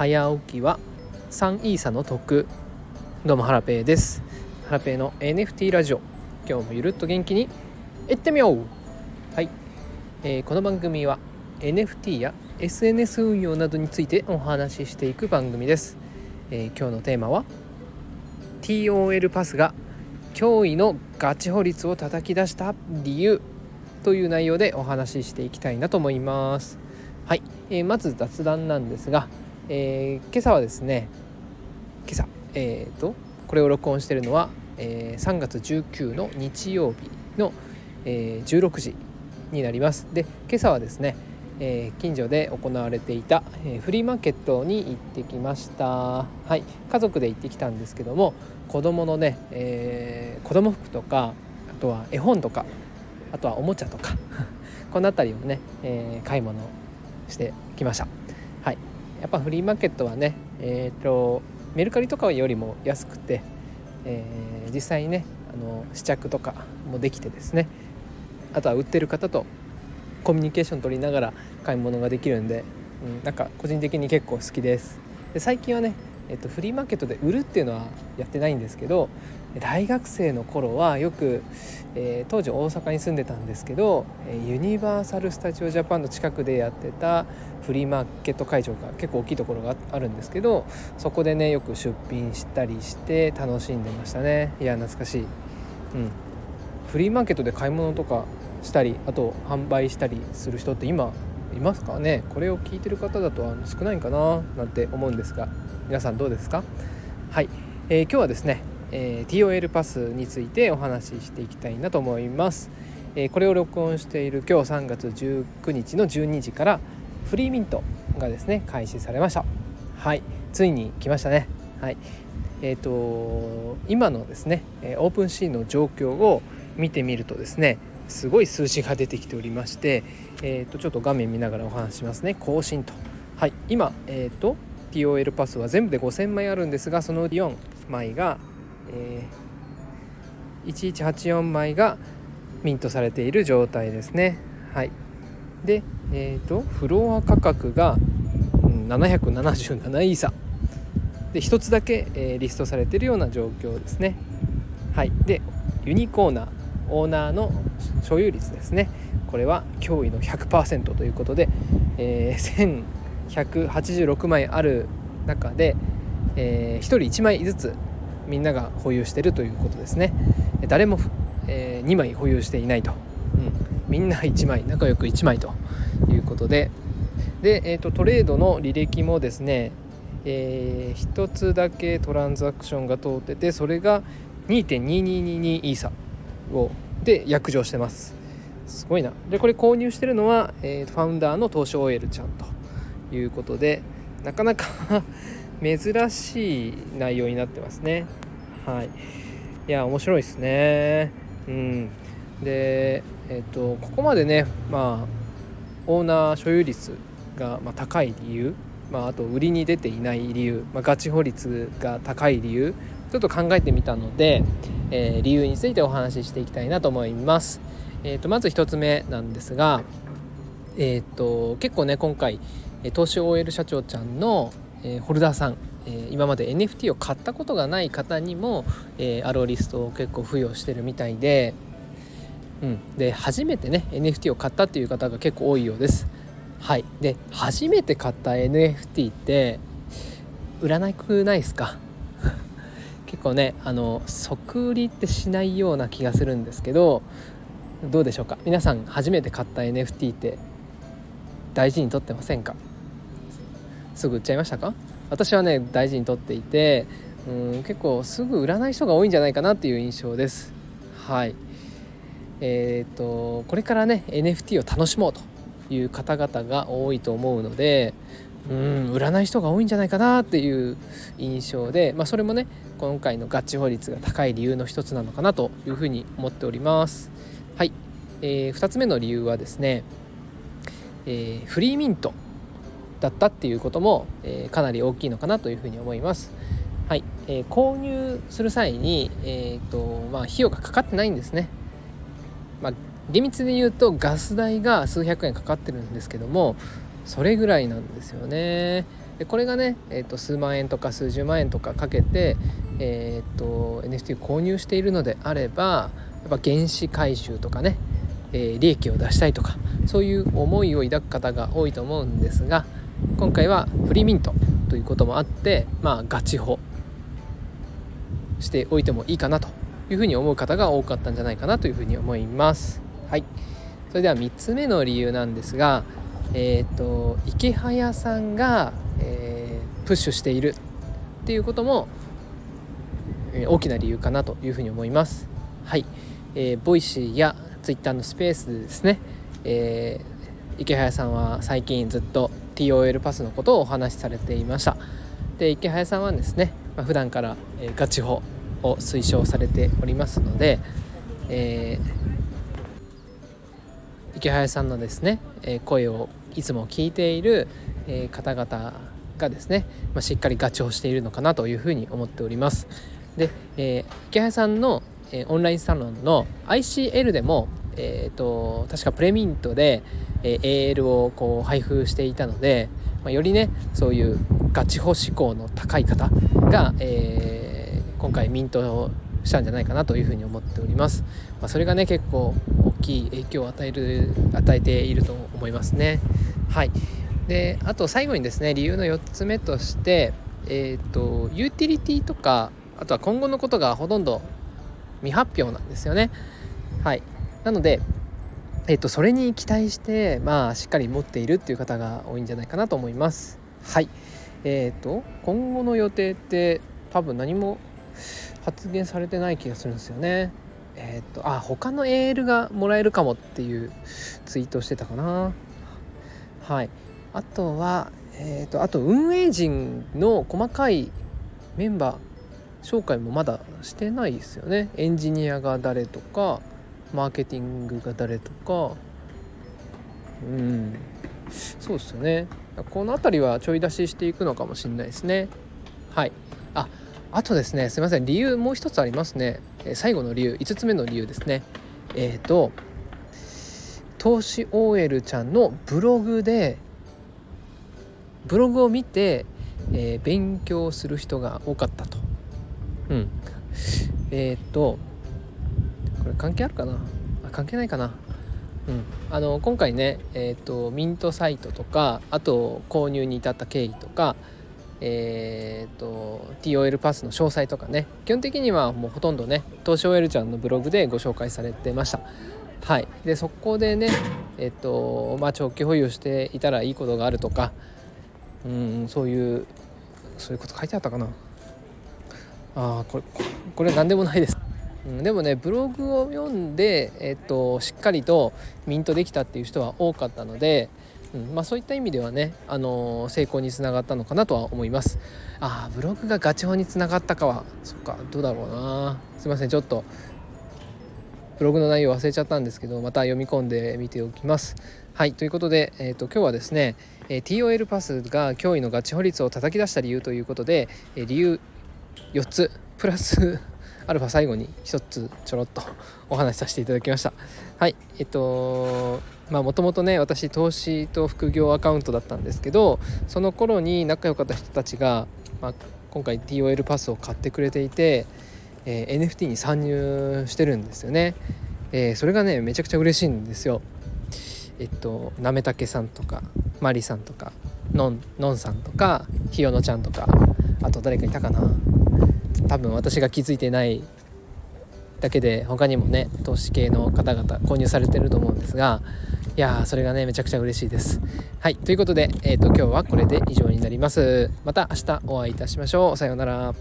早起きは3イーサの得。どうもハラペーです。ハラペーの NFT ラジオ。今日もゆるっと元気にいってみよう。はい、えー、この番組は NFT や SNS 運用などについてお話ししていく番組です、えー、今日のテーマは TOL パスが驚異のガチ法率を叩き出した理由という内容でお話ししていきたいなと思います。はい、えー、まず雑談なんですが、えー、今朝はですね今朝えっ、ー、とこれを録音しているのは、えー、3月19の日曜日の、えー、16時になります。で今朝はですね、えー、近所で行われていた、え、フリーマーケットに行ってきました。はい家族で行ってきたんですけども子供のね、えー、子供服とかあとは絵本とかあとはおもちゃとか この辺りをね、え、買い物してきました。やっぱフリーマーケットはねえっ、ー、とメルカリとかよりも安くて、えー、実際にねあの試着とかもできてですね。あとは売ってる方とコミュニケーション取りながら買い物ができるんで、うん、なんか個人的に結構好きです。で最近はねえっと、フリーマーケットで売るっていうのはやってないんですけど大学生の頃はよく、えー、当時大阪に住んでたんですけどユニバーサル・スタジオ・ジャパンの近くでやってたフリーマーケット会場が結構大きいところがあるんですけどそこでねよく出品したりして楽しんでましたね。いや懐かしい、うん、フリーマーケットで買い物とかしたりあと販売したりする人って今いますかね？これを聞いてる方だと少ないかな？なんて思うんですが。皆さんどうですか？はい、えー、今日はですね、えー、TOL パスについてお話ししていきたいなと思います、えー、これを録音している今日3月19日の12時からフリーミントがですね開始されました。はい。ついに来ましたね。はい。えーと、今のですねオープンシーの状況を見てみるとですねすごい数字が出てきておりまして、えー、とちょっと画面見ながらお話しますね。更新と。はい。今えっ、ー、と TOL パスは全部で5000枚あるんですがその4枚が、えー、1184枚がミントされている状態ですね。はい。でえっ、ー、とフロア価格が、777イーサ。で1つだけ、えー、リストされているような状況ですね。はい。でユニコーナーオーナーの所有率ですね。これは驚異の100%ということで、えー、186枚ある中で、えー、1人1枚ずつみんなが保有してるということですね。誰も、えー、2枚保有していないと、うん、みんな1枚仲良く1枚ということで。で、えーと、トレードの履歴もですね、えー、1つだけトランザクションが通っててそれが2.2222イーサをで約定してます。すごいな。でこれ購入してるのは、えー、ファウンダーの東証 OL ちゃんと。いうことでなかなか 珍しい内容になってますね。はい。いや面白いですね。うん。でえっ、ー、とここまでねまあオーナー所有率が、まあ、高い理由まあ、あと売りに出ていない理由、まあ、ガチ法率が高い理由ちょっと考えてみたので、えー、理由についてお話ししていきたいなと思います。えーと、まず1つ目なんですが、えーと結構ね今回投資 OL 社長ちゃんの、えー、ホルダーさん、えー、今まで NFT を買ったことがない方にも、えー、アローリストを結構付与してるみたいで,、うん、で初めてね NFT を買ったっていう方が結構多いようです。はい、で初めて買った NFT って売らなくないですか？結構ねあの即売りってしないような気がするんですけどどうでしょうか？皆さん初めて買った NFT って大事にとってませんか？すぐ売っちゃいましたか？私はね大事にとっていてうん結構すぐ売らない人が多いんじゃないかなっていう印象です。はい。えーと、これからね NFT を楽しもうという方々が多いと思うのでうん売らない人が多いんじゃないかなっていう印象で、まあ、それもね今回の合致法率が高い理由の一つなのかなというふうに思っております。はい、えー、2つ目の理由はですね、えー、フリーミント。だったっていうことも、えー、かなり大きいのかなというふうに思います。はい、えー、購入する際に、えーとまあ、費用がかかってないんですね。まあ、厳密で言うとガス代が数百円かかってるんですけどもそれぐらいなんですよね。でこれがね、えーと、数万円とか数十万円とかかけて、えーと、NFT を購入しているのであればやっぱ原資回収とかね、えー、利益を出したいとかそういう思いを抱く方が多いと思うんですが今回はフリーミントということもあってまあガチホしておいてもいいかなというふうに思う方が多かったんじゃないかなというふうに思います。はい、それでは3つ目の理由なんですが、えーと、イケハヤさんが、えー、プッシュしているっていうことも、えー、大きな理由かなというふうに思います。はい、えー、 Voicy やツイッターのスペースでですね、えー、イケハヤさんは最近ずっと TOL パスのことをお話しされていました。で池早さんはですね、まあ、普段から、えー、ガチ法を推奨されておりますので、えー、池早さんのですね、えー、声をいつも聞いている、えー、方々がですね、まあ、しっかりガチをしているのかなというふうに思っております。で、えー、池早さんの、えー、オンラインサロンの ICL でも、えーと、確かプレミントで、えー、AL をこう配布していたので、まあ、よりねそういうガチホ志向の高い方が、えー今回ミントしたんじゃないかなというふうに思っております、まあ、それがね結構大きい影響を与える与えていると思いますね。はい。であと最後にですね理由の4つ目としてえっ、ー、とユーティリティとかあとは今後のことがほとんど未発表なんですよね。はい。なのでえっ、とそれに期待してまあしっかり持っているっていう方が多いんじゃないかなと思いますはいえっ、ー、と今後の予定って多分何も発言されてない気がするんですよね。えっ、とあ他のエールがもらえるかもっていうツイートしてたかな。はいあとはえっ、とあと運営陣の細かいメンバー紹介もまだしてないですよね。エンジニアが誰とかマーケティングが誰とか。うん。そうですよね。この辺りはちょい出ししていくのかもしれないですね。はい。ああとですねすいません。理由もう一つありますね、え最後の理由。5つ目の理由ですね。えっ、ー、と投資 OL ちゃんのブログでブログを見て、えー、勉強する人が多かったと。うん。えっ、ー、とこれ関係あるかな？あ関係ないかな？うん、あの今回ね、えーとミントサイトとかあと購入に至った経緯とかえーと、TOL パスの詳細とかね。基本的にはもうほとんどね東証 OL ちゃんのブログでご紹介されてました。はい。でそこでねえっ、ー、とまあ長期保有していたらいいことがあるとかうんそういうそういうこと書いてあったかな？あこれこれ何でもないです、うん、でもねブログを読んで、えっ、としっかりとミントできたっていう人は多かったのでうんまあ、そういった意味ではね、あの、成功につながったのかなとは思います。ああブログがガチ法につながったかはそっかどうだろうな。すいませんちょっとブログの内容忘れちゃったんですけどまた読み込んでみておきます。はいということで、えーと、今日はですね、えー、TOL パスが驚異のガチ法率を叩き出した理由ということで、えー、理由4つプラスアルファ最後に1つちょろっとお話しさせていただきました。はいえっとまあもともとね私投資と副業アカウントだったんですけどその頃に仲良かった人たちが、まあ、今回 TOL パスを買ってくれていて、えー、NFT に参入してるんですよね、えー、それがねめちゃくちゃ嬉しいんですよ。えっとなめたけさんとかマリさんとかのんのんさんとかひよのちゃんとかあと誰かいたかな？多分私が気づいてないだけで他にもね投資系の方々購入されてると思うんですがいやーそれがねめちゃくちゃ嬉しいです。はいということで、えーと、今日はこれで以上になります。また明日お会いいたしましょう。さようなら。